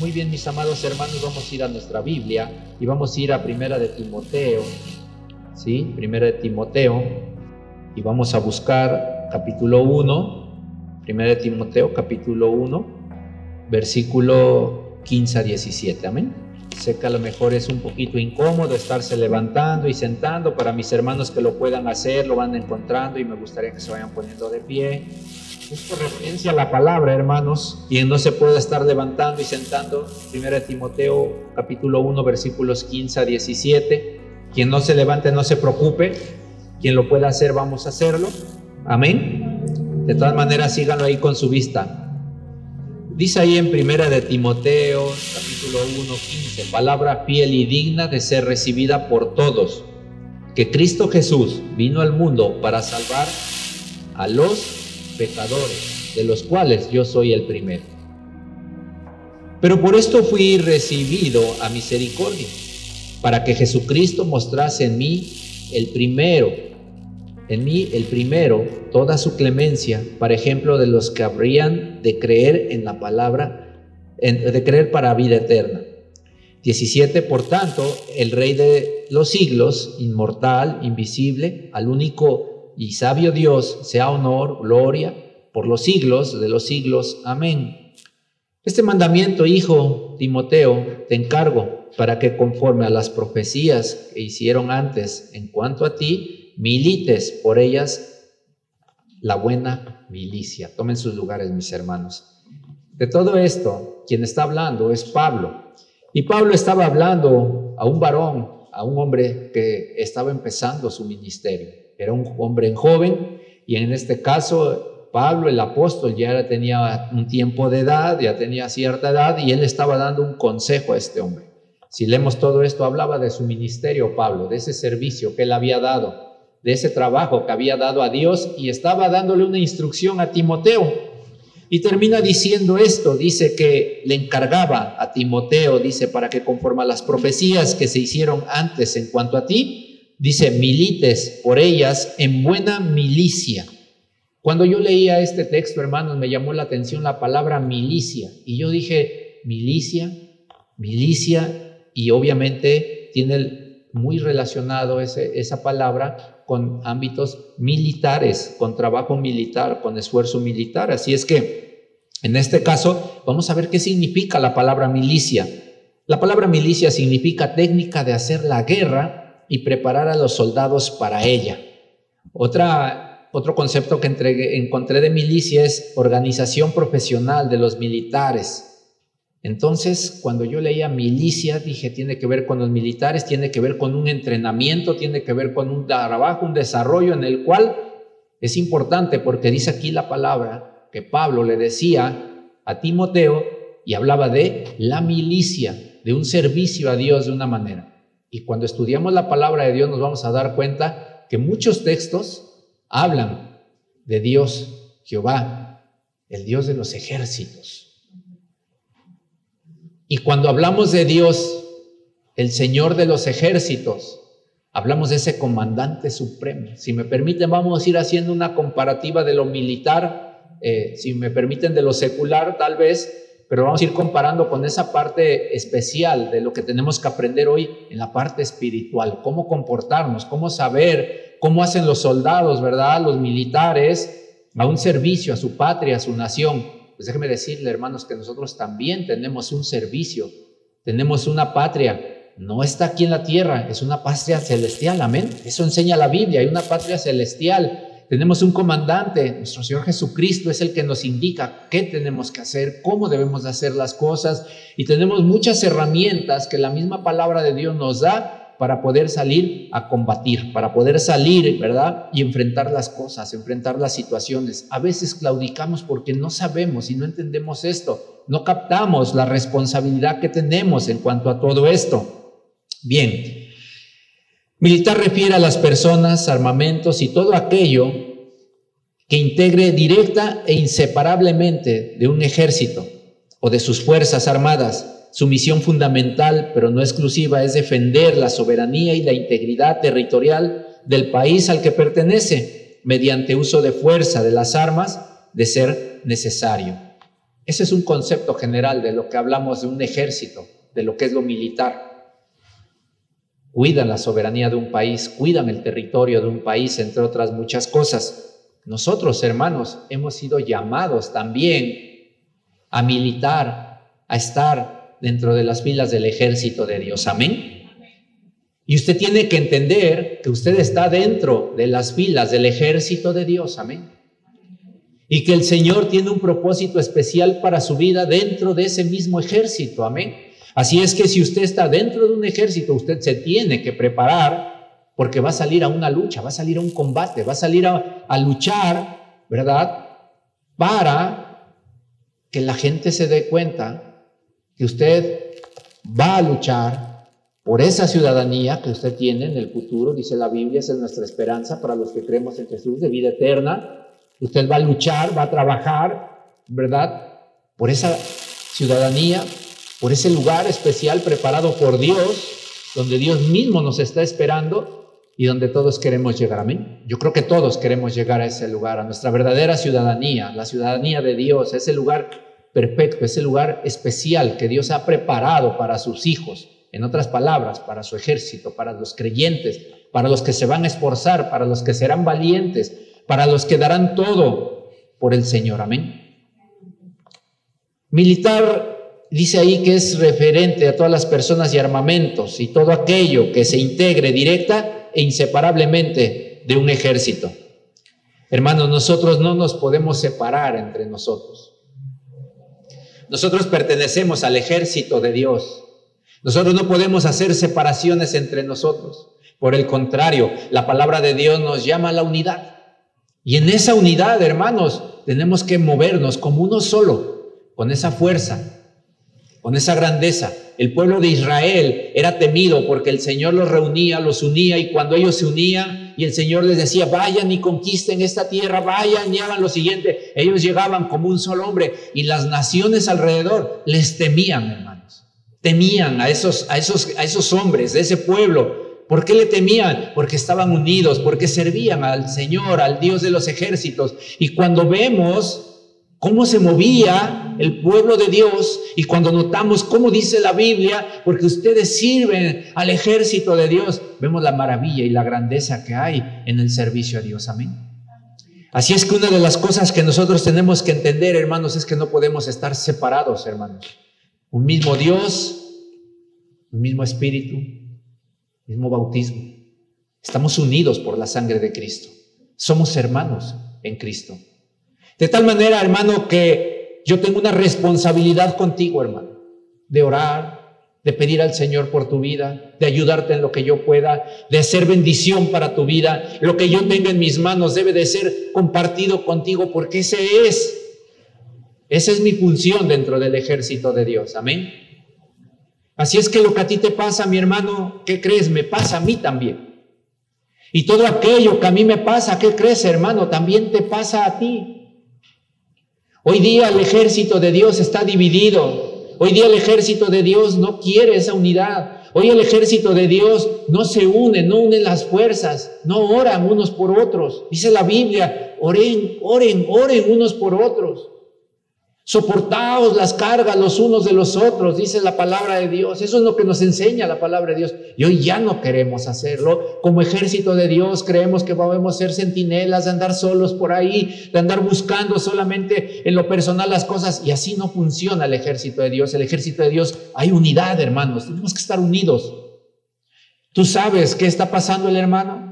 Muy bien, mis amados hermanos, vamos a ir a nuestra Biblia y vamos a ir a Primera de Timoteo, ¿sí? Primera de Timoteo y vamos a buscar capítulo 1, Primera de Timoteo, capítulo 1, versículo 15 a 17, amén. Sé que a lo mejor es un poquito incómodo estarse levantando y sentando. Para mis hermanos que lo puedan hacer, lo van encontrando y me gustaría que se vayan poniendo de pie. Es por referencia a la palabra, hermanos. Quien no se puede estar levantando y sentando, 1 Timoteo capítulo 1 versículos 15 a 17. Quien no se levante, no se preocupe. Quien lo pueda hacer, vamos a hacerlo. Amén. De todas maneras, síganlo ahí con su vista. Dice ahí en primera de Timoteo, capítulo 1, 15, palabra fiel y digna de ser recibida por todos, que Cristo Jesús vino al mundo para salvar a los pecadores, de los cuales yo soy el primero. Pero por esto fui recibido a misericordia, para que Jesucristo mostrase en mí el primero, en mí el primero, toda su clemencia, para ejemplo de los que habrían de creer en la palabra, de creer para vida eterna. 17, por tanto, el Rey de los siglos, inmortal, invisible, al único y sabio Dios, sea honor, gloria, por los siglos de los siglos. Amén. Este mandamiento, hijo Timoteo, te encargo para que conforme a las profecías que hicieron antes en cuanto a ti, milites por ellas la buena milicia. Tomen sus lugares, mis hermanos. De todo esto, quien está hablando es Pablo. Y Pablo estaba hablando a un varón, a un hombre que estaba empezando su ministerio era un hombre joven y en este caso Pablo, el apóstol, ya tenía un tiempo de edad, ya tenía cierta edad y él estaba dando un consejo a este hombre. Si leemos todo esto, hablaba de su ministerio, Pablo, de ese servicio que él había dado, de ese trabajo que había dado a Dios y estaba dándole una instrucción a Timoteo. Y termina diciendo esto, dice que le encargaba a Timoteo, dice, para que conforme a las profecías que se hicieron antes en cuanto a ti, Dice, milites por ellas en buena milicia. Cuando yo leía este texto, hermanos, me llamó la atención la palabra milicia. Y yo dije, milicia, milicia, y obviamente tiene muy relacionado esa palabra con ámbitos militares, con trabajo militar, con esfuerzo militar. Así es que, en este caso, vamos a ver qué significa la palabra milicia. La palabra milicia significa técnica de hacer la guerra y preparar a los soldados para ella. Otra, otro concepto que encontré de milicia es organización profesional de los militares. Entonces, cuando yo leía milicia, dije, tiene que ver con los militares, tiene que ver con un entrenamiento, tiene que ver con un trabajo, un desarrollo en el cual es importante porque dice aquí la palabra que Pablo le decía a Timoteo y hablaba de la milicia, de un servicio a Dios de una manera. Y cuando estudiamos la palabra de Dios nos vamos a dar cuenta que muchos textos hablan de Dios, Jehová, el Dios de los ejércitos. Y cuando hablamos de Dios, el Señor de los ejércitos, hablamos de ese comandante supremo. Si me permiten, vamos a ir haciendo una comparativa de lo militar, eh, si me permiten, de lo secular tal vez, pero vamos a ir comparando con esa parte especial de lo que tenemos que aprender hoy en la parte espiritual, cómo comportarnos, cómo saber, cómo hacen los soldados, ¿verdad? Los militares a un servicio a su patria, a su nación. Pues déjeme decirle, hermanos, que nosotros también tenemos un servicio, tenemos una patria, no está aquí en la tierra, es una patria celestial, amén. Eso enseña la Biblia, hay una patria celestial tenemos un comandante, nuestro Señor Jesucristo es el que nos indica qué tenemos que hacer, cómo debemos hacer las cosas y tenemos muchas herramientas que la misma palabra de Dios nos da para poder salir a combatir, para poder salir, ¿verdad? Y enfrentar las cosas, enfrentar las situaciones. A veces claudicamos porque no sabemos y no entendemos esto, no captamos la responsabilidad que tenemos en cuanto a todo esto. Bien, Militar refiere a las personas, armamentos y todo aquello que integre directa e inseparablemente de un ejército o de sus fuerzas armadas. Su misión fundamental, pero no exclusiva, es defender la soberanía y la integridad territorial del país al que pertenece mediante uso de fuerza de las armas de ser necesario. Ese es un concepto general de lo que hablamos de un ejército, de lo que es lo militar. Cuidan la soberanía de un país, cuidan el territorio de un país, entre otras muchas cosas. Nosotros, hermanos, hemos sido llamados también a militar, a estar dentro de las filas del ejército de Dios. Amén. Y usted tiene que entender que usted está dentro de las filas del ejército de Dios. Amén y que el Señor tiene un propósito especial para su vida dentro de ese mismo ejército. Amén. Así es que si usted está dentro de un ejército, usted se tiene que preparar porque va a salir a una lucha, va a salir a un combate, va a salir a, luchar, ¿verdad? Para que la gente se dé cuenta que usted va a luchar por esa ciudadanía que usted tiene en el futuro, dice la Biblia, es nuestra esperanza para los que creemos en Jesús de vida eterna Usted va a luchar, va a trabajar, ¿verdad? Por esa ciudadanía, por ese lugar especial preparado por Dios, donde Dios mismo nos está esperando y donde todos queremos llegar. Amén. Yo creo que todos queremos llegar a ese lugar, a nuestra verdadera ciudadanía, la ciudadanía de Dios, ese lugar perfecto, ese lugar especial que Dios ha preparado para sus hijos. En otras palabras, para su ejército, para los creyentes, para los que se van a esforzar, para los que serán valientes, para los que darán todo por el Señor. Amén. Militar dice ahí que es referente a todas las personas y armamentos y todo aquello que se integre directa e inseparablemente de un ejército. Hermanos, nosotros no nos podemos separar entre nosotros. Nosotros pertenecemos al ejército de Dios. Nosotros no podemos hacer separaciones entre nosotros. Por el contrario, la palabra de Dios nos llama a la unidad. Y en esa unidad, hermanos, tenemos que movernos como uno solo, con esa fuerza, con esa grandeza. El pueblo de Israel era temido porque el Señor los reunía, los unía y cuando ellos se unían y el Señor les decía, vayan y conquisten esta tierra, vayan y hagan lo siguiente, ellos llegaban como un solo hombre y las naciones alrededor les temían, hermanos. Temían a esos, a esos, a esos hombres de ese pueblo ¿Por qué le temían? Porque estaban unidos, porque servían al Señor, al Dios de los ejércitos. Y cuando vemos cómo se movía el pueblo de Dios y cuando notamos cómo dice la Biblia, porque ustedes sirven al ejército de Dios, vemos la maravilla y la grandeza que hay en el servicio a Dios. Amén. Así es que una de las cosas que nosotros tenemos que entender, hermanos, es que no podemos estar separados, hermanos. Un mismo Dios, un mismo Espíritu, mismo bautismo. Estamos unidos por la sangre de Cristo. Somos hermanos en Cristo. De tal manera, hermano, que yo tengo una responsabilidad contigo, hermano, de orar, de pedir al Señor por tu vida, de ayudarte en lo que yo pueda, de hacer bendición para tu vida. Lo que yo tenga en mis manos debe de ser compartido contigo porque ese es, esa es mi función dentro del ejército de Dios. Amén. Así es que lo que a ti te pasa, mi hermano, ¿qué crees? Me pasa a mí también. Y todo aquello que a mí me pasa, ¿qué crees, hermano? También te pasa a ti. Hoy día el ejército de Dios está dividido. Hoy día el ejército de Dios no quiere esa unidad. Hoy el ejército de Dios no se une, no unen las fuerzas, no oran unos por otros. Dice la Biblia, oren, oren, oren unos por otros. Soportaos las cargas los unos de los otros, dice la palabra de Dios. Eso es lo que nos enseña la palabra de Dios. Y hoy ya no queremos hacerlo. Como ejército de Dios creemos que podemos ser centinelas, de andar solos por ahí, de andar buscando solamente en lo personal las cosas. Y así no funciona el ejército de Dios. El ejército de Dios hay unidad, hermanos. Tenemos que estar unidos. ¿Tú sabes qué está pasando el hermano?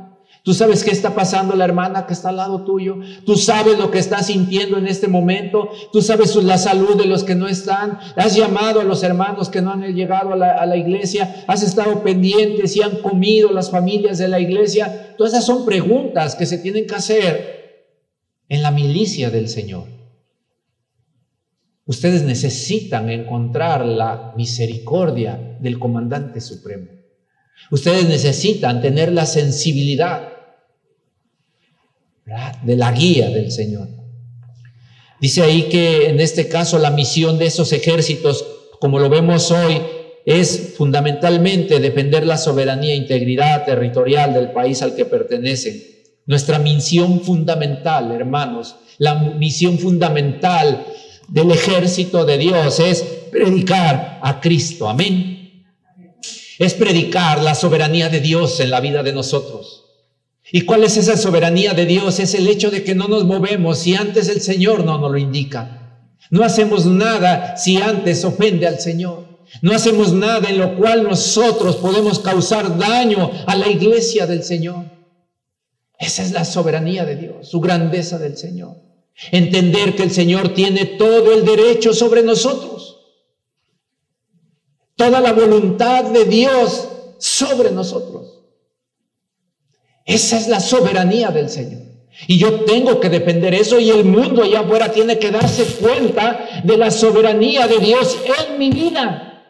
Tú sabes qué está pasando la hermana que está al lado tuyo. Tú sabes lo que está sintiendo en este momento. Tú sabes la salud de los que no están. Has llamado a los hermanos que no han llegado a la, iglesia. Has estado pendiente si han comido las familias de la iglesia. Todas esas son preguntas que se tienen que hacer en la milicia del Señor. Ustedes necesitan encontrar la misericordia del comandante supremo. Ustedes necesitan tener la sensibilidad de la guía del Señor. Dice ahí que en este caso la misión de esos ejércitos, como lo vemos hoy, es fundamentalmente defender la soberanía e integridad territorial del país al que pertenecen. Nuestra misión fundamental, hermanos, la misión fundamental del ejército de Dios es predicar a Cristo. Amén. Es predicar la soberanía de Dios en la vida de nosotros. ¿Y cuál es esa soberanía de Dios? Es el hecho de que no nos movemos si antes el Señor no nos lo indica. No hacemos nada si antes ofende al Señor. No hacemos nada en lo cual nosotros podemos causar daño a la iglesia del Señor. Esa es la soberanía de Dios, su grandeza del Señor. Entender que el Señor tiene todo el derecho sobre nosotros. Toda la voluntad de Dios sobre nosotros. Esa es la soberanía del Señor. Y yo tengo que depender eso y el mundo allá afuera tiene que darse cuenta de la soberanía de Dios en mi vida.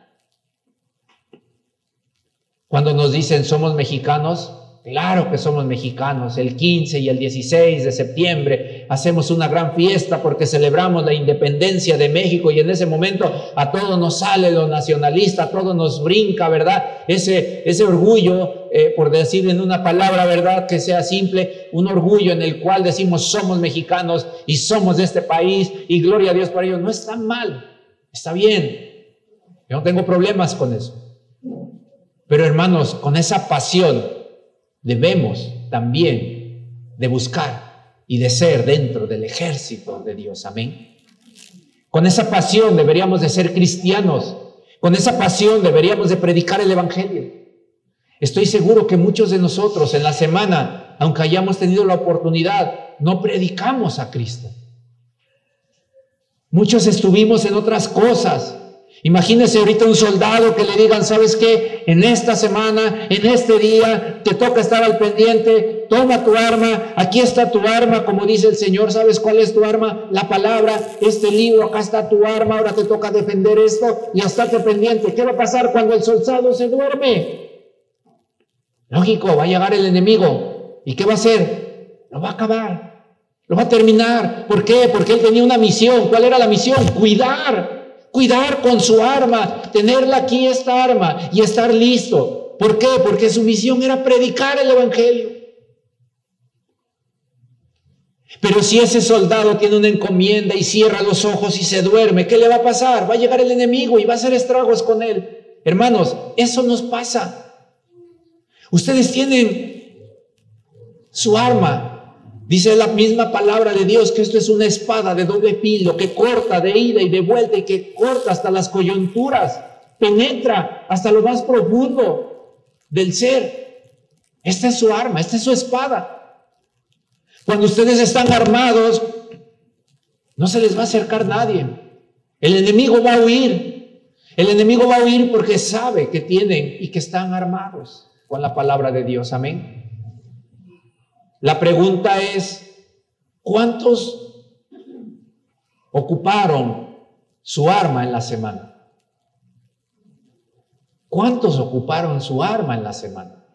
Cuando nos dicen somos mexicanos, Claro que somos mexicanos. El 15 y el 16 de septiembre hacemos una gran fiesta porque celebramos la independencia de México y en ese momento a todos nos sale lo nacionalista, a todos nos brinca, ¿verdad? Ese, ese orgullo, eh, por decir en una palabra, ¿verdad? Que sea simple, un orgullo en el cual decimos somos mexicanos y somos de este país y gloria a Dios por ello. No está mal, está bien. Yo no tengo problemas con eso. Pero hermanos, con esa pasión debemos también de buscar y de ser dentro del ejército de Dios. Amén. Con esa pasión deberíamos de ser cristianos. Con esa pasión deberíamos de predicar el Evangelio. Estoy seguro que muchos de nosotros en la semana, aunque hayamos tenido la oportunidad, no predicamos a Cristo. Muchos estuvimos en otras cosas, Imagínese ahorita un soldado que le digan, ¿sabes qué? En esta semana, en este día, te toca estar al pendiente, toma tu arma, aquí está tu arma, como dice el Señor, ¿sabes cuál es tu arma? La palabra, este libro, acá está tu arma, ahora te toca defender esto y estate pendiente. ¿Qué va a pasar cuando el soldado se duerme? Lógico, va a llegar el enemigo. ¿Y qué va a hacer? Lo va a acabar, lo va a terminar. ¿Por qué? Porque él tenía una misión. ¿Cuál era la misión? Cuidar cuidar con su arma, tenerla aquí esta arma y estar listo. ¿Por qué? Porque su misión era predicar el Evangelio. Pero si ese soldado tiene una encomienda y cierra los ojos y se duerme, ¿qué le va a pasar? Va a llegar el enemigo y va a hacer estragos con él. Hermanos, eso nos pasa. Ustedes tienen su arma, Dice la misma palabra de Dios que esto es una espada de doble filo que corta de ida y de vuelta y que corta hasta las coyunturas, penetra hasta lo más profundo del ser. Esta es su arma, esta es su espada. Cuando ustedes están armados, no se les va a acercar nadie. El enemigo va a huir. El enemigo va a huir porque sabe que tienen y que están armados con la palabra de Dios. Amén. La pregunta es, ¿cuántos ocuparon su arma en la semana? ¿Cuántos ocuparon su arma en la semana?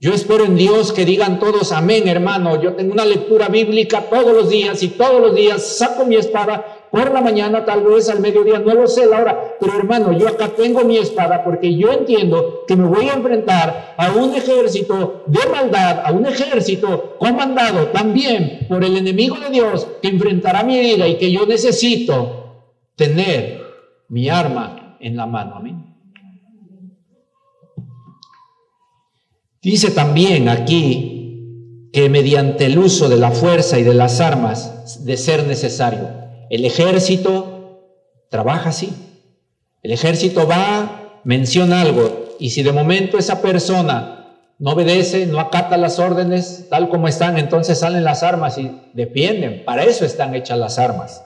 Yo espero en Dios que digan todos amén, hermano. Yo tengo una lectura bíblica todos los días y todos los días saco mi espada por la mañana, tal vez al mediodía, no lo sé la hora, pero hermano, yo acá tengo mi espada porque yo entiendo que me voy a enfrentar a un ejército de maldad, a un ejército comandado también por el enemigo de Dios que enfrentará mi vida y que yo necesito tener mi arma en la mano. Amén. Dice también aquí que mediante el uso de la fuerza y de las armas, de ser necesario, el ejército trabaja así. El ejército va, menciona algo, y si de momento esa persona no obedece, no acata las órdenes tal como están, entonces salen las armas y defienden. Para eso están hechas las armas.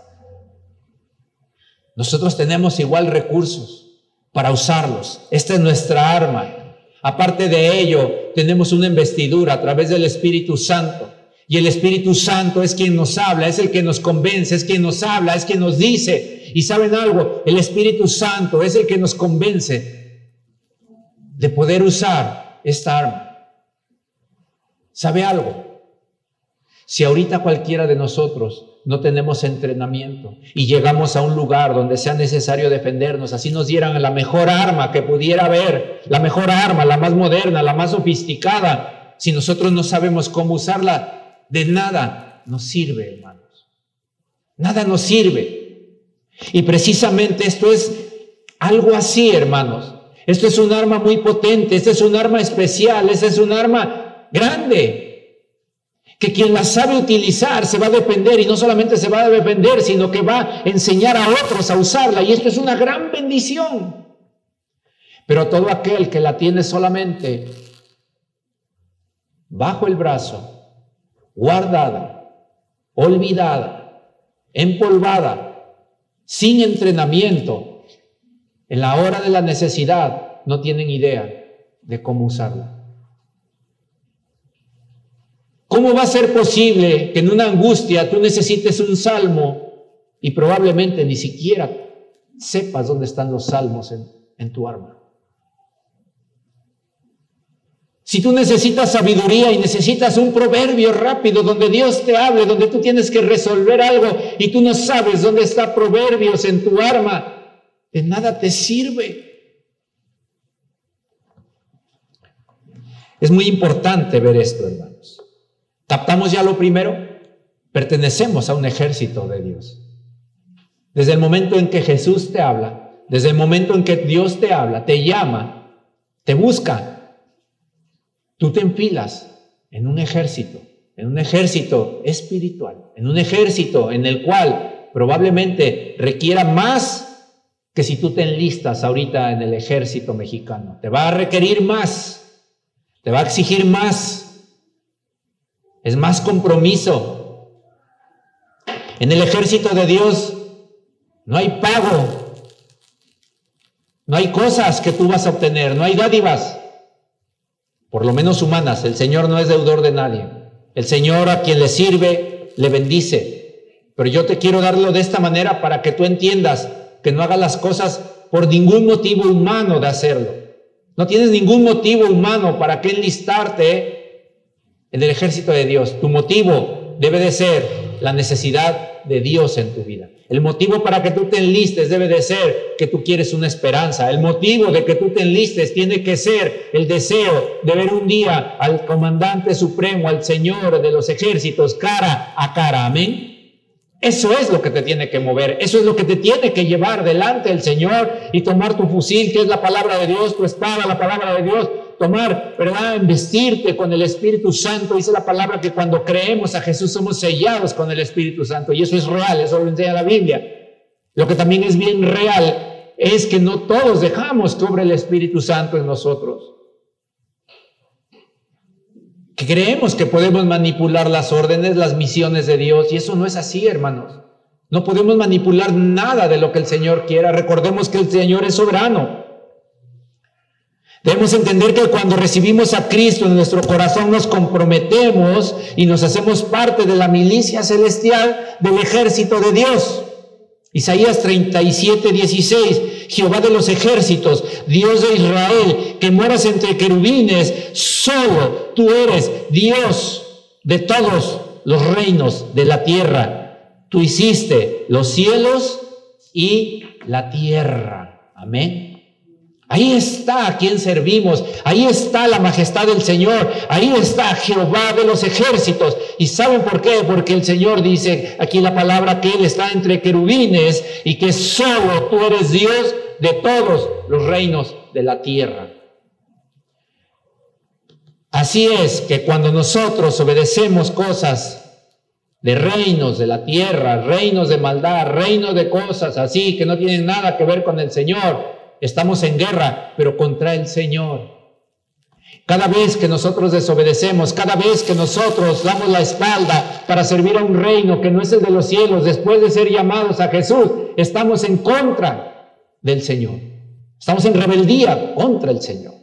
Nosotros tenemos igual recursos para usarlos. Esta es nuestra arma. Aparte de ello, tenemos una investidura a través del Espíritu Santo y el Espíritu Santo es quien nos habla, es el que nos convence, es quien nos habla, es quien nos dice. Y saben algo, el Espíritu Santo es el que nos convence de poder usar esta arma. ¿Sabe algo? Si ahorita cualquiera de nosotros no tenemos entrenamiento y llegamos a un lugar donde sea necesario defendernos, así nos dieran la mejor arma que pudiera haber, la mejor arma, la más moderna, la más sofisticada, si nosotros no sabemos cómo usarla, de nada nos sirve, hermanos. Nada nos sirve. Y precisamente esto es algo así, hermanos. Esto es un arma muy potente, esto es un arma especial, este es un arma grande. Que quien la sabe utilizar se va a depender y no solamente se va a depender, sino que va a enseñar a otros a usarla. Y esto es una gran bendición. Pero todo aquel que la tiene solamente bajo el brazo, guardada, olvidada, empolvada, sin entrenamiento, en la hora de la necesidad, no tienen idea de cómo usarla. ¿Cómo va a ser posible que en una angustia tú necesites un salmo y probablemente ni siquiera sepas dónde están los salmos en, tu arma? Si tú necesitas sabiduría y necesitas un proverbio rápido donde Dios te hable, donde tú tienes que resolver algo y tú no sabes dónde está proverbios en tu arma, de nada te sirve. Es muy importante ver esto, hermanos. ¿Captamos ya lo primero? Pertenecemos a un ejército de Dios. Desde el momento en que Jesús te habla, desde el momento en que Dios te habla, te llama, te busca, Tú te enfilas en un ejército, en un ejército espiritual, en un ejército en el cual probablemente requiera más que si tú te enlistas ahorita en el ejército mexicano. Te va a requerir más, te va a exigir más, es más compromiso. En el ejército de Dios no hay pago, no hay cosas que tú vas a obtener, no hay dádivas por lo menos humanas. El Señor no es deudor de nadie. El Señor a quien le sirve, le bendice. Pero yo te quiero darlo de esta manera para que tú entiendas que no hagas las cosas por ningún motivo humano de hacerlo. No tienes ningún motivo humano para que enlistarte en el ejército de Dios. Tu motivo debe de ser la necesidad de Dios en tu vida. El motivo para que tú te enlistes debe de ser que tú quieres una esperanza. El motivo de que tú te enlistes tiene que ser el deseo de ver un día al comandante supremo, al Señor de los ejércitos, cara a cara. Amén. Eso es lo que te tiene que mover, eso es lo que te tiene que llevar delante del Señor y tomar tu fusil, que es la palabra de Dios, tu espada, la palabra de Dios, tomar, ¿verdad? Vestirte con el Espíritu Santo. Dice la palabra que cuando creemos a Jesús somos sellados con el Espíritu Santo y eso es real, eso lo enseña la Biblia. Lo que también es bien real es que no todos dejamos que obre el Espíritu Santo en nosotros. Creemos que podemos manipular las órdenes, las misiones de Dios y eso no es así, hermanos. No podemos manipular nada de lo que el Señor quiera. Recordemos que el Señor es soberano. Debemos entender que cuando recibimos a Cristo en nuestro corazón nos comprometemos y nos hacemos parte de la milicia celestial del ejército de Dios. Isaías 37, 16, Jehová de los ejércitos, Dios de Israel, que moras entre querubines, solo tú eres Dios de todos los reinos de la tierra. Tú hiciste los cielos y la tierra. Amén. Ahí está a quien servimos, ahí está la majestad del Señor, ahí está Jehová de los ejércitos. ¿Y saben por qué? Porque el Señor dice aquí la palabra que Él está entre querubines y que solo tú eres Dios de todos los reinos de la tierra. Así es que cuando nosotros obedecemos cosas de reinos de la tierra, reinos de maldad, reinos de cosas así que no tienen nada que ver con el Señor, estamos en guerra, pero contra el Señor. Cada vez que nosotros desobedecemos, cada vez que nosotros damos la espalda para servir a un reino que no es el de los cielos, después de ser llamados a Jesús, estamos en contra del Señor. Estamos en rebeldía contra el Señor.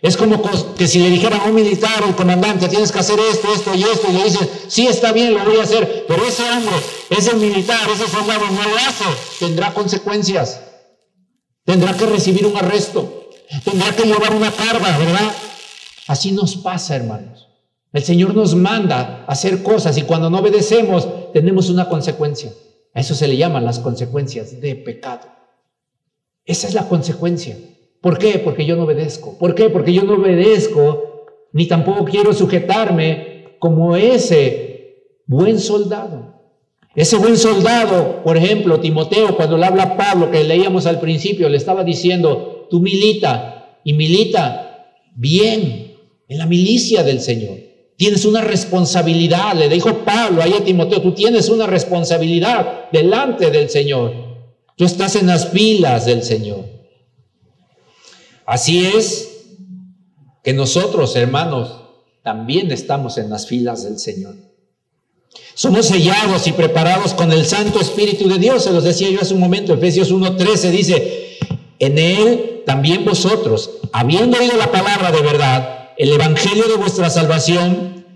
Es como que si le dijeran a un militar o al comandante, tienes que hacer esto, esto y esto, y le dicen, sí, está bien, lo voy a hacer, pero ese hombre, ese militar, ese soldado no lo hace, tendrá consecuencias. Tendrá que recibir un arresto. Tendrá que llevar una carga, ¿verdad? Así nos pasa, hermanos. El Señor nos manda a hacer cosas y cuando no obedecemos tenemos una consecuencia. A eso se le llaman las consecuencias de pecado. Esa es la consecuencia. ¿Por qué? Porque yo no obedezco. ¿Por qué? Porque yo no obedezco ni tampoco quiero sujetarme como ese buen soldado. Ese buen soldado, por ejemplo, Timoteo, cuando le habla a Pablo, que leíamos al principio, le estaba diciendo, tú milita y milita bien en la milicia del Señor. Tienes una responsabilidad, le dijo Pablo ahí a Timoteo, tú tienes una responsabilidad delante del Señor. Tú estás en las filas del Señor. Así es que nosotros, hermanos, también estamos en las filas del Señor. Somos sellados y preparados con el Santo Espíritu de Dios. Se los decía yo hace un momento, Efesios 1.13 dice, en Él también vosotros, habiendo oído la palabra de verdad, el Evangelio de vuestra salvación,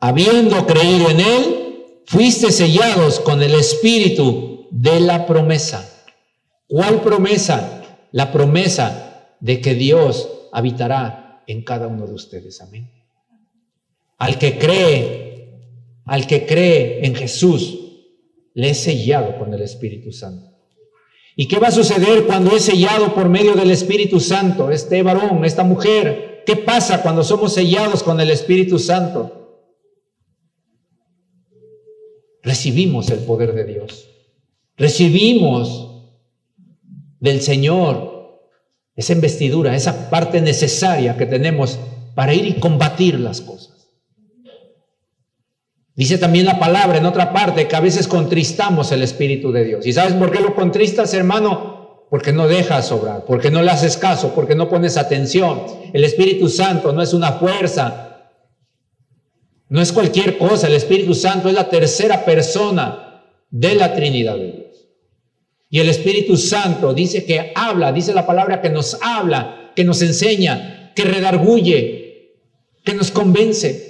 habiendo creído en Él, fuiste sellados con el Espíritu de la promesa. ¿Cuál promesa? La promesa de que Dios habitará en cada uno de ustedes. Amén. Al que cree al que cree en Jesús, le es sellado con el Espíritu Santo. ¿Y qué va a suceder cuando es sellado por medio del Espíritu Santo? Este varón, esta mujer, ¿qué pasa cuando somos sellados con el Espíritu Santo? Recibimos el poder de Dios. Recibimos del Señor esa investidura, esa parte necesaria que tenemos para ir y combatir las cosas. Dice también la palabra en otra parte que a veces contristamos el Espíritu de Dios. ¿Y sabes por qué lo contristas, hermano? Porque no dejas obrar, porque no le haces caso, porque no pones atención. El Espíritu Santo no es una fuerza, no es cualquier cosa. El Espíritu Santo es la tercera persona de la Trinidad de Dios. Y el Espíritu Santo dice que habla, dice la palabra que nos habla, que nos enseña, que redarguye, que nos convence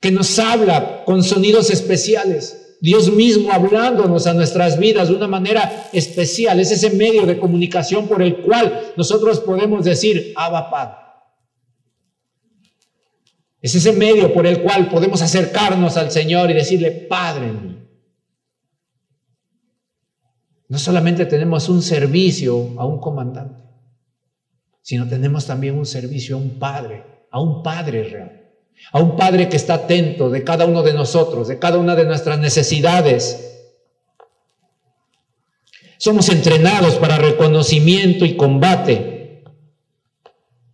que nos habla con sonidos especiales. Dios mismo hablándonos a nuestras vidas de una manera especial. Es ese medio de comunicación por el cual nosotros podemos decir, Abba Padre. Es ese medio por el cual podemos acercarnos al Señor y decirle, Padre. No solamente tenemos un servicio a un comandante, sino tenemos también un servicio a un Padre, a un Padre real a un Padre que está atento de cada uno de nosotros, de cada una de nuestras necesidades. Somos entrenados para reconocimiento y combate.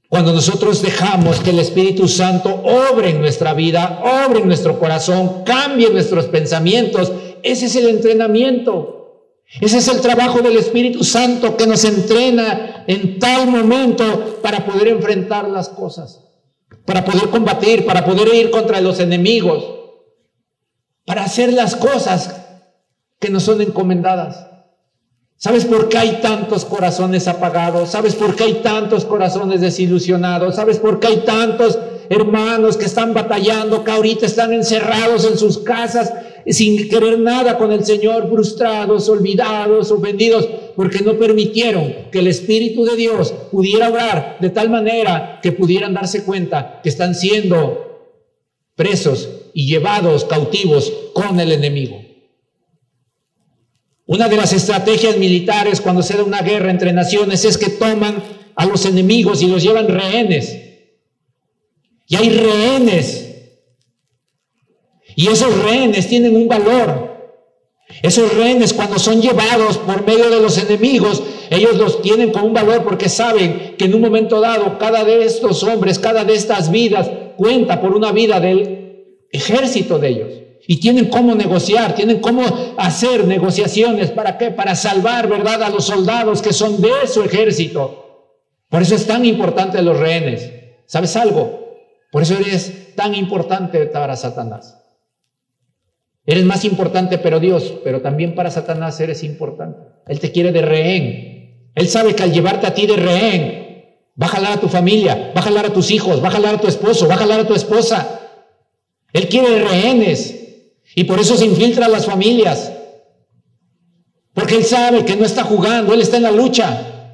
Cuando nosotros dejamos que el Espíritu Santo obre en nuestra vida, obre en nuestro corazón, cambie nuestros pensamientos, ese es el entrenamiento. Ese es el trabajo del Espíritu Santo que nos entrena en tal momento para poder enfrentar las cosas para poder combatir, para poder ir contra los enemigos, para hacer las cosas que nos son encomendadas. ¿Sabes por qué hay tantos corazones apagados? ¿Sabes por qué hay tantos corazones desilusionados? ¿Sabes por qué hay tantos hermanos que están batallando, que ahorita están encerrados en sus casas sin querer nada con el Señor, frustrados, olvidados, ofendidos, porque no permitieron que el Espíritu de Dios pudiera obrar de tal manera que pudieran darse cuenta que están siendo presos y llevados cautivos con el enemigo. Una de las estrategias militares cuando se da una guerra entre naciones es que toman a los enemigos y los llevan rehenes. Y hay rehenes y esos rehenes tienen un valor. Esos rehenes cuando son llevados por medio de los enemigos, ellos los tienen con un valor porque saben que en un momento dado cada de estos hombres, cada de estas vidas cuenta por una vida del ejército de ellos. Y tienen cómo negociar, tienen cómo hacer negociaciones. ¿Para qué? Para salvar, ¿verdad?, a los soldados que son de su ejército. Por eso es tan importante los rehenes. ¿Sabes algo? Por eso es tan importante para Satanás. Eres más importante pero Dios, pero también para Satanás eres importante. Él te quiere de rehén. Él sabe que al llevarte a ti de rehén, va a jalar a tu familia, va a jalar a tus hijos, va a jalar a tu esposo, va a jalar a tu esposa. Él quiere rehenes. Y por eso se infiltra a las familias. Porque Él sabe que no está jugando, Él está en la lucha.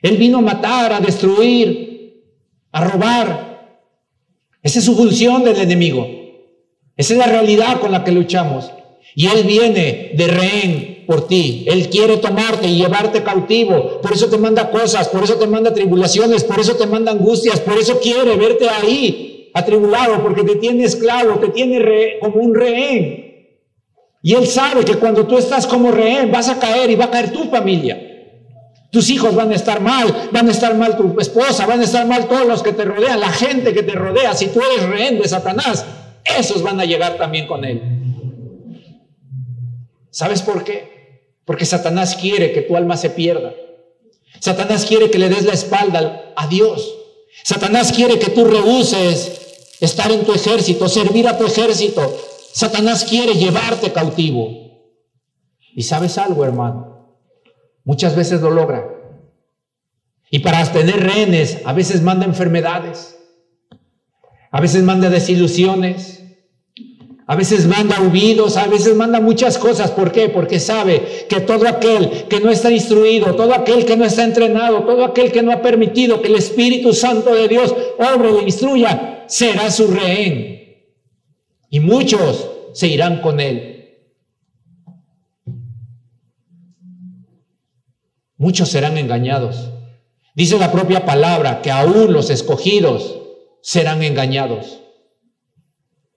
Él vino a matar, a destruir, a robar. Esa es su función del enemigo. Esa es la realidad con la que luchamos. Y Él viene de rehén por ti. Él quiere tomarte y llevarte cautivo. Por eso te manda cosas, por eso te manda tribulaciones, por eso te manda angustias, por eso quiere verte ahí atribulado, porque te tiene esclavo, te tiene como un rehén. Y Él sabe que cuando tú estás como rehén vas a caer y va a caer tu familia. Tus hijos van a estar mal, van a estar mal tu esposa, van a estar mal todos los que te rodean, la gente que te rodea. Si tú eres rehén de Satanás, esos van a llegar también con Él. ¿Sabes por qué? Porque Satanás quiere que tu alma se pierda. Satanás quiere que le des la espalda a Dios. Satanás quiere que tú rehuses estar en tu ejército, servir a tu ejército. Satanás quiere llevarte cautivo. Y sabes algo, hermano, muchas veces lo logra. Y para tener rehenes, a veces manda enfermedades, a veces manda desilusiones, a veces manda huidos, a veces manda muchas cosas. ¿Por qué? Porque sabe que todo aquel que no está instruido, todo aquel que no está entrenado, todo aquel que no ha permitido que el Espíritu Santo de Dios obre y instruya, será su rehén. Y muchos se irán con él. Muchos serán engañados. Dice la propia palabra que aún los escogidos serán engañados.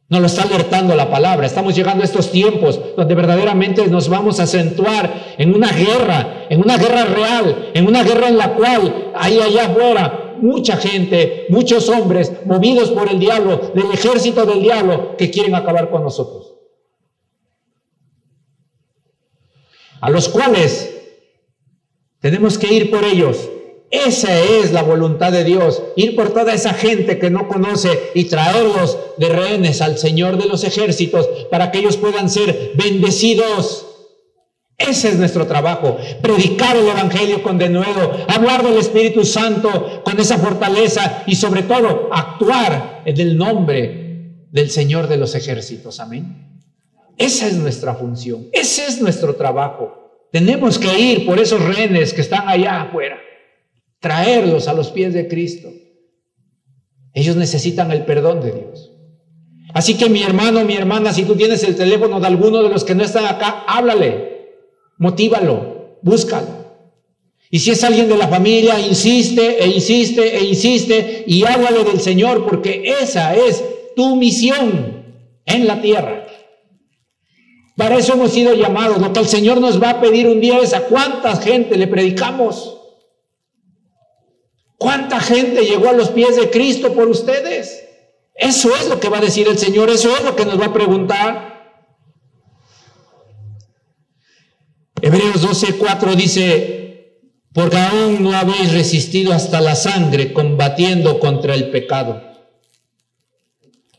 Nos lo está alertando la palabra. Estamos llegando a estos tiempos donde verdaderamente nos vamos a acentuar en una guerra, en una guerra real, en una guerra en la cual ahí allá afuera mucha gente, muchos hombres movidos por el diablo, del ejército del diablo, que quieren acabar con nosotros. A los cuales tenemos que ir por ellos esa es la voluntad de Dios, ir por toda esa gente que no conoce y traerlos de rehenes al Señor de los ejércitos para que ellos puedan ser bendecidos. Ese es nuestro trabajo, predicar el Evangelio con denuedo, hablar del Espíritu Santo con esa fortaleza y sobre todo actuar en el nombre del Señor de los ejércitos. Amén. Esa es nuestra función, ese es nuestro trabajo. Tenemos que ir por esos rehenes que están allá afuera traerlos a los pies de Cristo. Ellos necesitan el perdón de Dios. Así que mi hermano, mi hermana, si tú tienes el teléfono de alguno de los que no están acá, háblale, motívalo, búscalo. Y si es alguien de la familia, insiste e insiste e insiste y háblale del Señor, porque esa es tu misión en la tierra. Para eso hemos sido llamados. Lo que el Señor nos va a pedir un día es a cuánta gente le predicamos. ¿Cuánta gente llegó a los pies de Cristo por ustedes? Eso es lo que va a decir el Señor, eso es lo que nos va a preguntar. Hebreos 12:4 dice, porque aún no habéis resistido hasta la sangre combatiendo contra el pecado.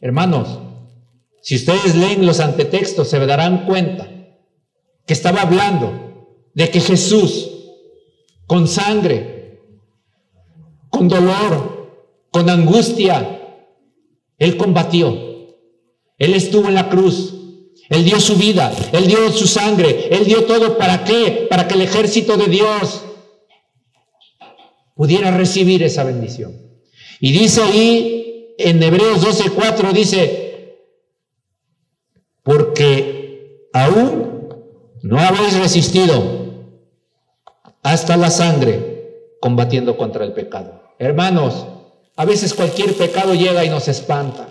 Hermanos, si ustedes leen los antetextos se darán cuenta que estaba hablando de que Jesús con sangre con dolor, con angustia. Él combatió. Él estuvo en la cruz. Él dio su vida, Él dio su sangre, Él dio todo. ¿Para qué? Para que el ejército de Dios pudiera recibir esa bendición. Y dice ahí en Hebreos 12:4, dice, porque aún no habéis resistido hasta la sangre combatiendo contra el pecado. Hermanos, a veces cualquier pecado llega y nos espanta.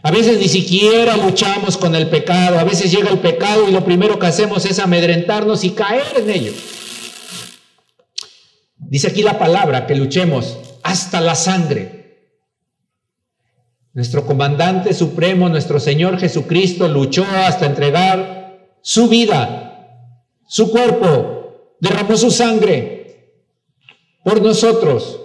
A veces ni siquiera luchamos con el pecado, a veces llega el pecado y lo primero que hacemos es amedrentarnos y caer en ello. Dice aquí la palabra que luchemos hasta la sangre. Nuestro comandante supremo, nuestro Señor Jesucristo, luchó hasta entregar su vida, su cuerpo, derramó su sangre por nosotros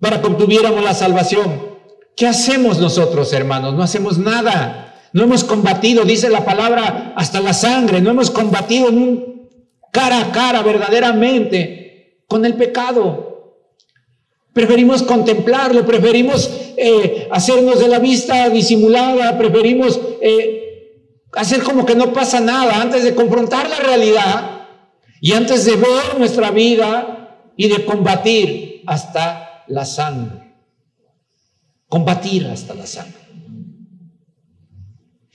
para que obtuviéramos la salvación. ¿Qué hacemos nosotros, hermanos? No hacemos nada. No hemos combatido, dice la palabra, hasta la sangre. No hemos combatido en un cara a cara verdaderamente con el pecado. Preferimos contemplarlo, preferimos eh, hacernos de la vista disimulada, preferimos eh, hacer como que no pasa nada antes de confrontar la realidad y antes de ver nuestra vida y de combatir hasta la sangre. Combatir hasta la sangre.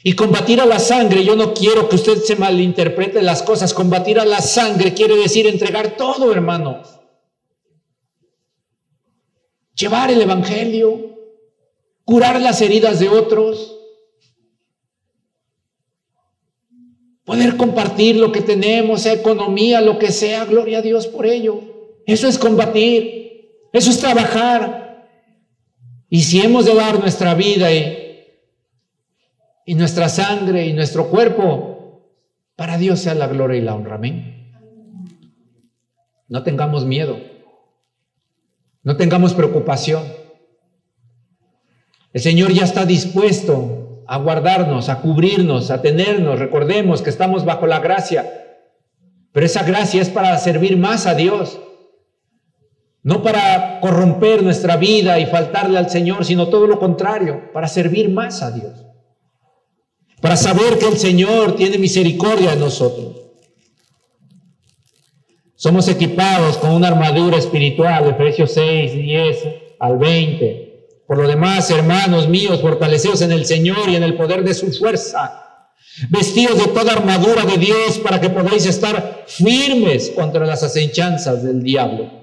Y combatir a la sangre, yo no quiero que usted se malinterprete las cosas. Combatir a la sangre quiere decir entregar todo, hermano. Llevar el Evangelio, curar las heridas de otros. Poder compartir lo que tenemos, economía, lo que sea, gloria a Dios por ello. Eso es combatir, eso es trabajar. Y si hemos de dar nuestra vida y, y nuestra sangre y nuestro cuerpo, para Dios sea la gloria y la honra. Amén. No tengamos miedo, no tengamos preocupación. El Señor ya está dispuesto a guardarnos, a cubrirnos, a tenernos. Recordemos que estamos bajo la gracia, pero esa gracia es para servir más a Dios, no para corromper nuestra vida y faltarle al Señor, sino todo lo contrario, para servir más a Dios, para saber que el Señor tiene misericordia de nosotros. Somos equipados con una armadura espiritual, Efesios 6, 10 al 20 por lo demás, hermanos míos, fortaleceos en el Señor y en el poder de su fuerza, vestidos de toda armadura de Dios para que podáis estar firmes contra las acenchanzas del diablo.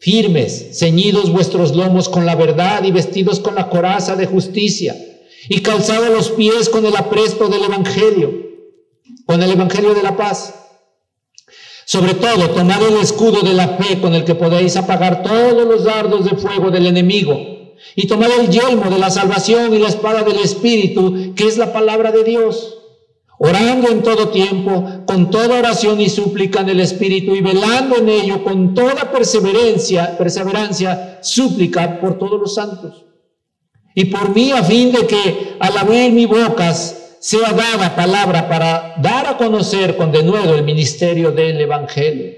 firmes, ceñidos vuestros lomos con la verdad y vestidos con la coraza de justicia y calzados los pies con el apresto del Evangelio, con el Evangelio de la paz. Sobre todo, tomad el escudo de la fe con el que podéis apagar todos los dardos de fuego del enemigo y tomad el yelmo de la salvación y la espada del Espíritu, que es la palabra de Dios, orando en todo tiempo, con toda oración y súplica en el Espíritu y velando en ello con toda perseverancia, perseverancia, súplica por todos los santos. Y por mí a fin de que al abrir mi boca sea dada palabra para dar a conocer con denuedo el ministerio del Evangelio,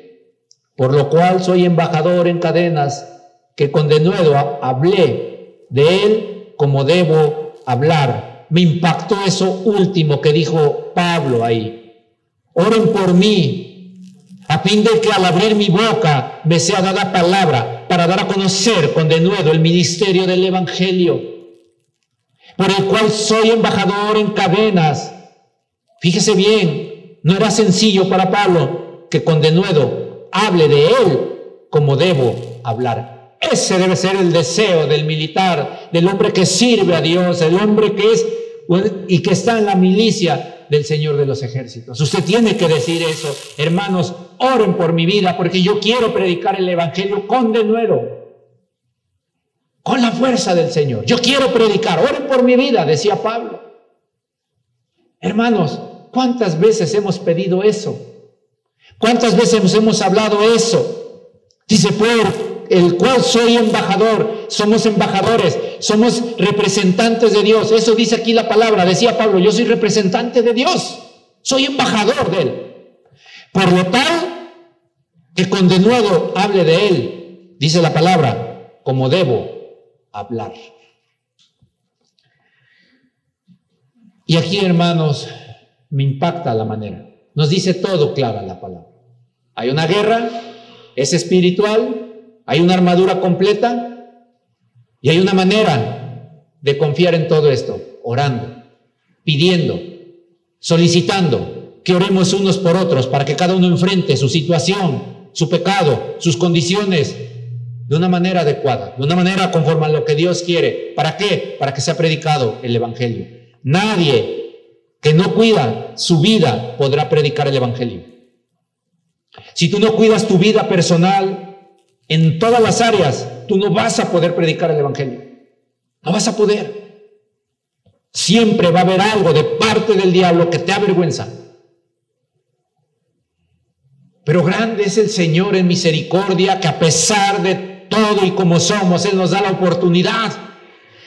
por lo cual soy embajador en cadenas, que con denuedo hablé de él como debo hablar. Me impactó eso último que dijo Pablo ahí. Oren por mí, a fin de que al abrir mi boca me sea dada palabra para dar a conocer con denuedo el ministerio del Evangelio, por el cual soy embajador en cadenas. Fíjese bien, no era sencillo para Pablo que con denuedo hable de él como debo hablar. Ese debe ser el deseo del militar, del hombre que sirve a Dios, el hombre que es y que está en la milicia del Señor de los ejércitos. Usted tiene que decir eso. Hermanos, oren por mi vida porque yo quiero predicar el Evangelio con denuedo, con la fuerza del Señor. Yo quiero predicar, oren por mi vida, decía Pablo. Hermanos, ¿cuántas veces hemos pedido eso? ¿Cuántas veces hemos hablado eso? Dice, por el cual soy embajador, somos embajadores, somos representantes de Dios. Eso dice aquí la palabra, decía Pablo, yo soy representante de Dios, soy embajador de Él. Por lo tal, que con denuedo hable de Él, dice la palabra, como debo hablar. Y aquí, hermanos, me impacta la manera. Nos dice todo clara la palabra. Hay una guerra, es espiritual, hay una armadura completa y hay una manera de confiar en todo esto, orando, pidiendo, solicitando que oremos unos por otros para que cada uno enfrente su situación, su pecado, sus condiciones de una manera adecuada, de una manera conforme a lo que Dios quiere. ¿Para qué? Para que sea predicado el Evangelio. Nadie que no cuida su vida podrá predicar el Evangelio. Si tú no cuidas tu vida personal, en todas las áreas, tú no vas a poder predicar el Evangelio. No vas a poder. Siempre va a haber algo de parte del diablo que te avergüenza. Pero grande es el Señor en misericordia que a pesar de todo y como somos, Él nos da la oportunidad.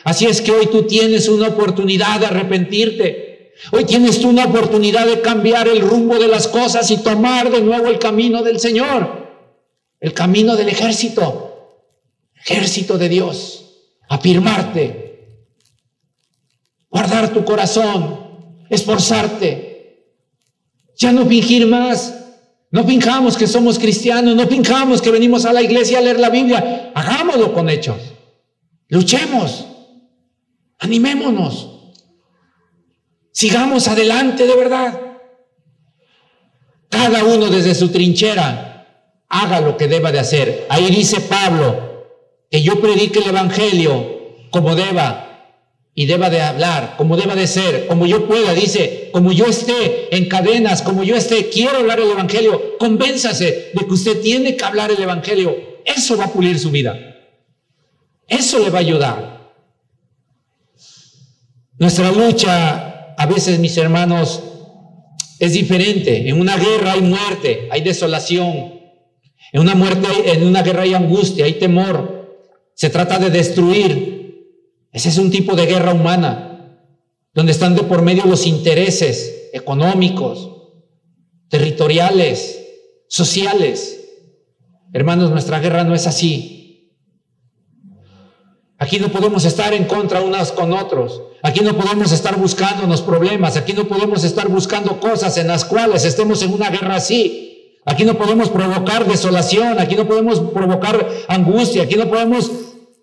Así es que hoy tú tienes una oportunidad de arrepentirte. Hoy tienes tú una oportunidad de cambiar el rumbo de las cosas y tomar de nuevo el camino del Señor el camino del ejército, ejército de Dios, afirmarte, guardar tu corazón, esforzarte, ya no fingir más, No finjamos que somos cristianos, no finjamos que venimos a la iglesia a leer la Biblia. Hagámoslo con hechos. Luchemos. Animémonos. Sigamos adelante de verdad. Cada uno desde su trinchera haga lo que deba de hacer. Ahí dice Pablo que yo predique el Evangelio como deba y deba de hablar, como deba de ser, como yo pueda, dice, como yo esté en cadenas, como yo esté, quiero hablar el Evangelio, convénzase de que usted tiene que hablar el Evangelio. Eso va a pulir su vida. Eso le va a ayudar. Nuestra lucha, a veces mis hermanos, es diferente. En una guerra hay muerte, hay desolación. En una muerte, en una guerra hay angustia, hay temor. Se trata de destruir, ese es un tipo de guerra humana, donde están de por medio los intereses económicos, territoriales, sociales. Hermanos, nuestra guerra no es así. Aquí no podemos estar en contra unas con otros. Aquí no podemos estar buscándonos problemas. Aquí no podemos estar buscando cosas en las cuales estemos en una guerra así. Aquí no podemos provocar desolación. Aquí no podemos provocar angustia. Aquí no podemos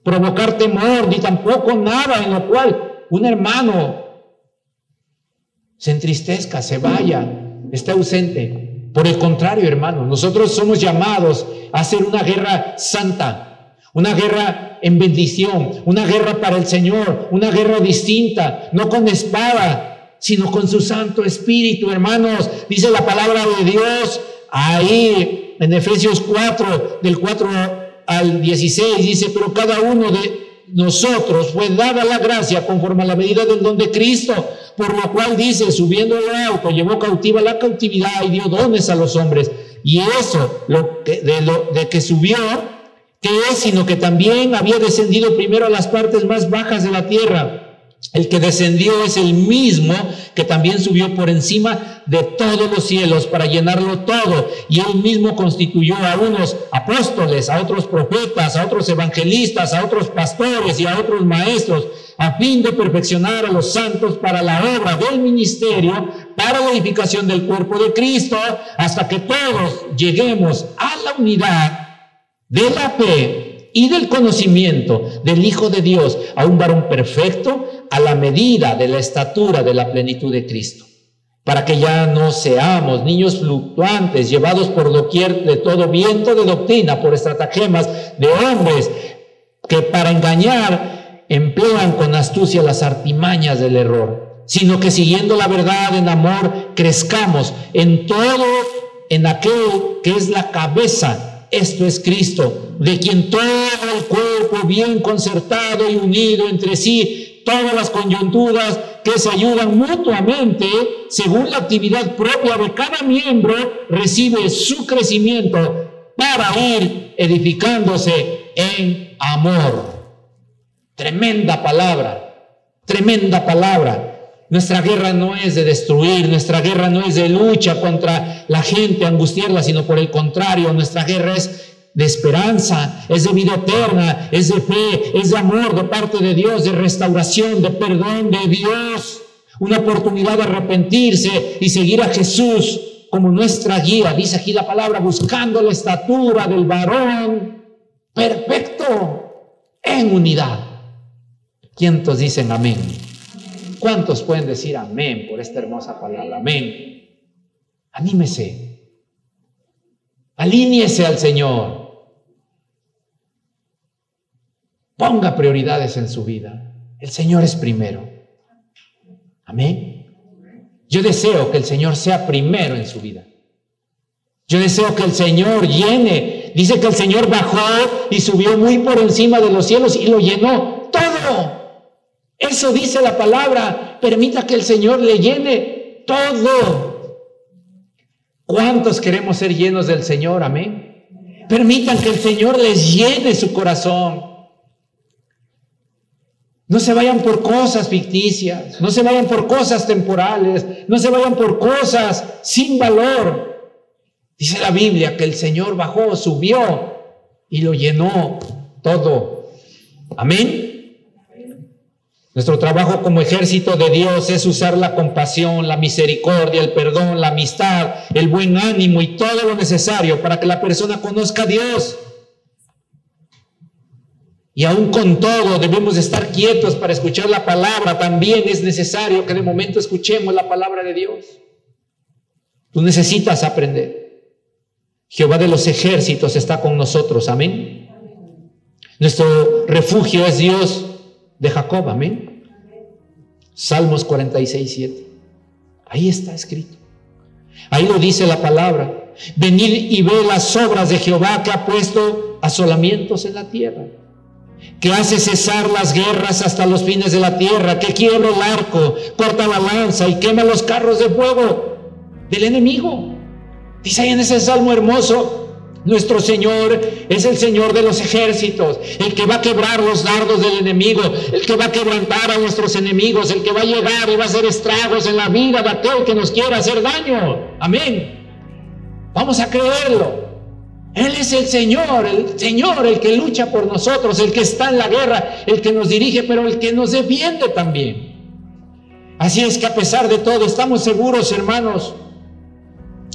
provocar temor, ni tampoco nada en lo cual un hermano se entristezca, se vaya, esté ausente. Por el contrario, hermano, nosotros somos llamados a hacer una guerra santa, una guerra en bendición, una guerra para el Señor, una guerra distinta, no con espada, sino con su Santo Espíritu, hermanos. Dice la palabra de Dios ahí en Efesios 4, del 4 al 16 dice, pero cada uno de nosotros fue dada la gracia conforme a la medida del don de Cristo, por lo cual dice, subiendo al auto, llevó cautiva la cautividad y dio dones a los hombres. Y eso, lo que, de, lo, de que subió, que es, sino que también había descendido primero a las partes más bajas de la tierra el que descendió es el mismo que también subió por encima de todos los cielos para llenarlo todo. Y él mismo constituyó a unos apóstoles, a otros profetas, a otros evangelistas, a otros pastores y a otros maestros, a fin de perfeccionar a los santos para la obra del ministerio, para la edificación del cuerpo de Cristo, hasta que todos lleguemos a la unidad de la fe y del conocimiento del Hijo de Dios a un varón perfecto a la medida de la estatura de la plenitud de Cristo, para que ya no seamos niños fluctuantes, llevados por doquier de todo viento de doctrina, por estratagemas de hombres que para engañar emplean con astucia las artimañas del error, sino que siguiendo la verdad en amor, crezcamos en todo, en aquel que es la cabeza esto es Cristo, de quien todo el cuerpo bien concertado y unido entre sí, todas las coyunturas que se ayudan mutuamente según la actividad propia de cada miembro, recibe su crecimiento para ir edificándose en amor. Tremenda palabra, tremenda palabra. Nuestra guerra no es de destruir, nuestra guerra no es de lucha contra la gente, angustiarla, sino por el contrario, nuestra guerra es de esperanza, es de vida eterna, es de fe, es de amor de parte de Dios, de restauración, de perdón de Dios, una oportunidad de arrepentirse y seguir a Jesús como nuestra guía, dice aquí la palabra, buscando la estatura del varón perfecto en unidad. ¿Quiénes dicen amén? ¿Cuántos pueden decir amén por esta hermosa palabra? Amén. Anímese. Alíñese al Señor. Ponga prioridades en su vida. El Señor es primero. Amén. Yo deseo que el Señor sea primero en su vida. Yo deseo que el Señor llene. Dice que el Señor bajó y subió muy por encima de los cielos y lo llenó todo. Eso dice la palabra. Permita que el Señor le llene todo. ¿Cuántos queremos ser llenos del Señor? Amén. Permitan que el Señor les llene su corazón. No se vayan por cosas ficticias, no se vayan por cosas temporales, no se vayan por cosas sin valor. Dice la Biblia que el Señor bajó, subió y lo llenó todo. Amén. Nuestro trabajo como ejército de Dios es usar la compasión, la misericordia, el perdón, la amistad, el buen ánimo y todo lo necesario para que la persona conozca a Dios. Y aún con todo debemos estar quietos para escuchar la palabra. También es necesario que de momento escuchemos la palabra de Dios. Tú necesitas aprender. Jehová de los ejércitos está con nosotros. Amén. Nuestro refugio es Dios de Jacob, amén. Salmos 46, 7. Ahí está escrito. Ahí lo dice la palabra. Venid y ve las obras de Jehová que ha puesto asolamientos en la tierra, que hace cesar las guerras hasta los fines de la tierra, que quiebra el arco, corta la lanza y quema los carros de fuego del enemigo. Dice ahí en ese salmo hermoso, nuestro Señor es el Señor de los ejércitos, el que va a quebrar los dardos del enemigo, el que va a quebrantar a nuestros enemigos, el que va a llegar y va a hacer estragos en la vida de aquel que nos quiera hacer daño. Amén. Vamos a creerlo. Él es el Señor, el Señor, el que lucha por nosotros, el que está en la guerra, el que nos dirige, pero el que nos defiende también. Así es que a pesar de todo, estamos seguros, hermanos.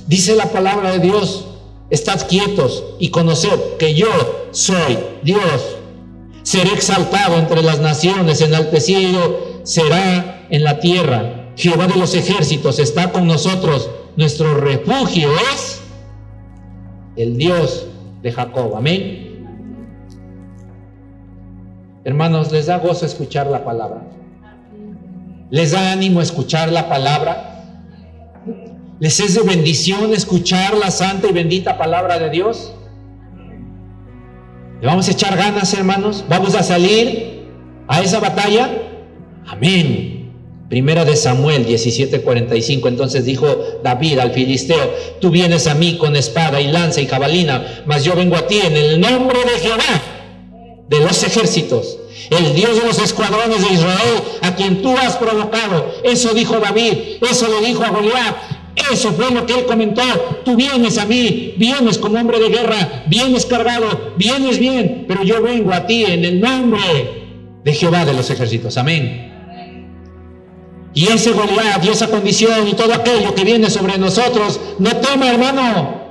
Dice la palabra de Dios Estad quietos y conoced que yo soy Dios. Seré exaltado entre las naciones, enaltecido será en la tierra. Jehová de los ejércitos está con nosotros. Nuestro refugio es el Dios de Jacob. Amén. Hermanos, ¿les da gozo escuchar la palabra? ¿Les da ánimo escuchar la palabra? ¿Les es de bendición escuchar la santa y bendita palabra de Dios? ¿Le vamos a echar ganas, hermanos? ¿Vamos a salir a esa batalla? Amén. Primera de Samuel 17:45. Entonces dijo David al filisteo: Tú vienes a mí con espada y lanza y jabalina, mas yo vengo a ti en el nombre de Jehová, de los ejércitos, el Dios de los escuadrones de Israel, a quien tú has provocado. Eso dijo David, eso le dijo a Goliat. Eso fue lo que él comentó. Tú vienes a mí, vienes como hombre de guerra, vienes cargado, vienes bien, pero yo vengo a ti en el nombre de Jehová de los ejércitos. Amén. Y ese Goliat y esa condición y todo aquello que viene sobre nosotros, no tema, hermano.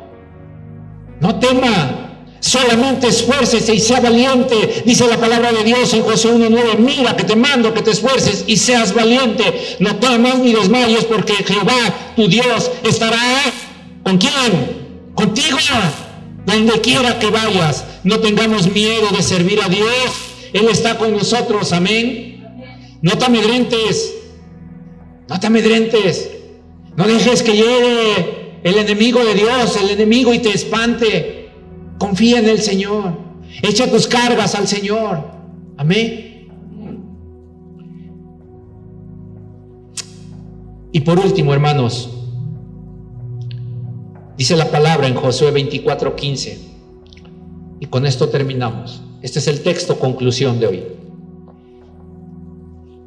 No tema. Solamente esfuércese y sea valiente. Dice la palabra de Dios en José 1.9. Mira que te mando que te esfuerces y seas valiente. No temas ni desmayes porque Jehová, tu Dios, estará con quién? Contigo. Donde quiera que vayas. No tengamos miedo de servir a Dios. Él está con nosotros. Amén. No te amedrentes. No te amedrentes. No dejes que llegue el enemigo de Dios, el enemigo y te espante. Confía en el Señor. Echa tus cargas al Señor. Amén. Y por último, hermanos, dice la palabra en Josué 24:15. Y con esto terminamos. Este es el texto conclusión de hoy.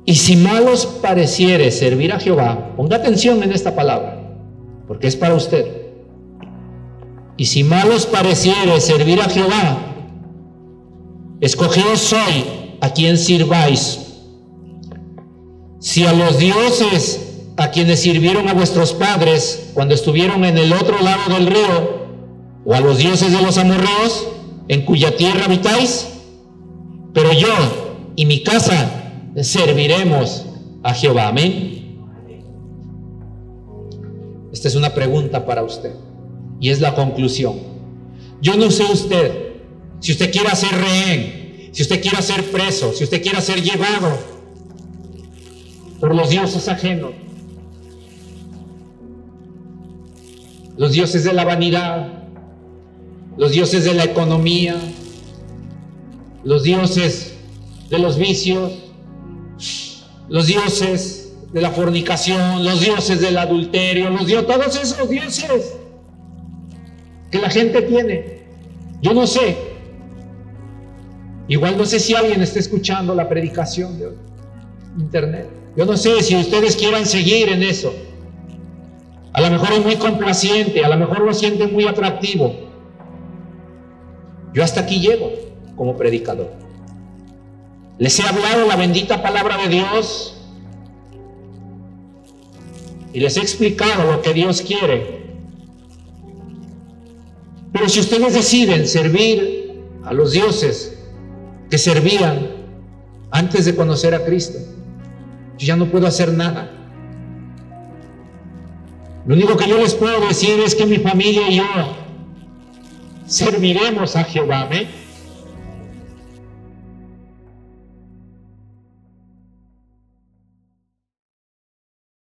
Y si malos pareciere servir a Jehová, ponga atención en esta palabra, porque es para usted. Y si mal os pareciere servir a Jehová, escogeos hoy a quien sirváis. Si a los dioses a quienes sirvieron a vuestros padres cuando estuvieron en el otro lado del río, o a los dioses de los amorreos en cuya tierra habitáis, pero yo y mi casa serviremos a Jehová. Amén. Esta es una pregunta para usted. Y es la conclusión. Yo no sé usted, si usted quiere ser rehén, si usted quiere ser preso, si usted quiere ser llevado por los dioses ajenos, los dioses de la vanidad, los dioses de la economía, los dioses de los vicios, los dioses de la fornicación, los dioses del adulterio, los dioses, todos esos dioses que la gente tiene. Yo no sé. Igual no sé si alguien está escuchando la predicación de internet. Yo no sé si ustedes quieran seguir en eso. A lo mejor es muy complaciente, a lo mejor lo sienten muy atractivo. Yo hasta aquí llego como predicador. Les he hablado la bendita palabra de Dios y les he explicado lo que Dios quiere. Pero si ustedes deciden servir a los dioses que servían antes de conocer a Cristo, yo ya no puedo hacer nada. Lo único que yo les puedo decir es que mi familia y yo serviremos a Jehová. ¿eh?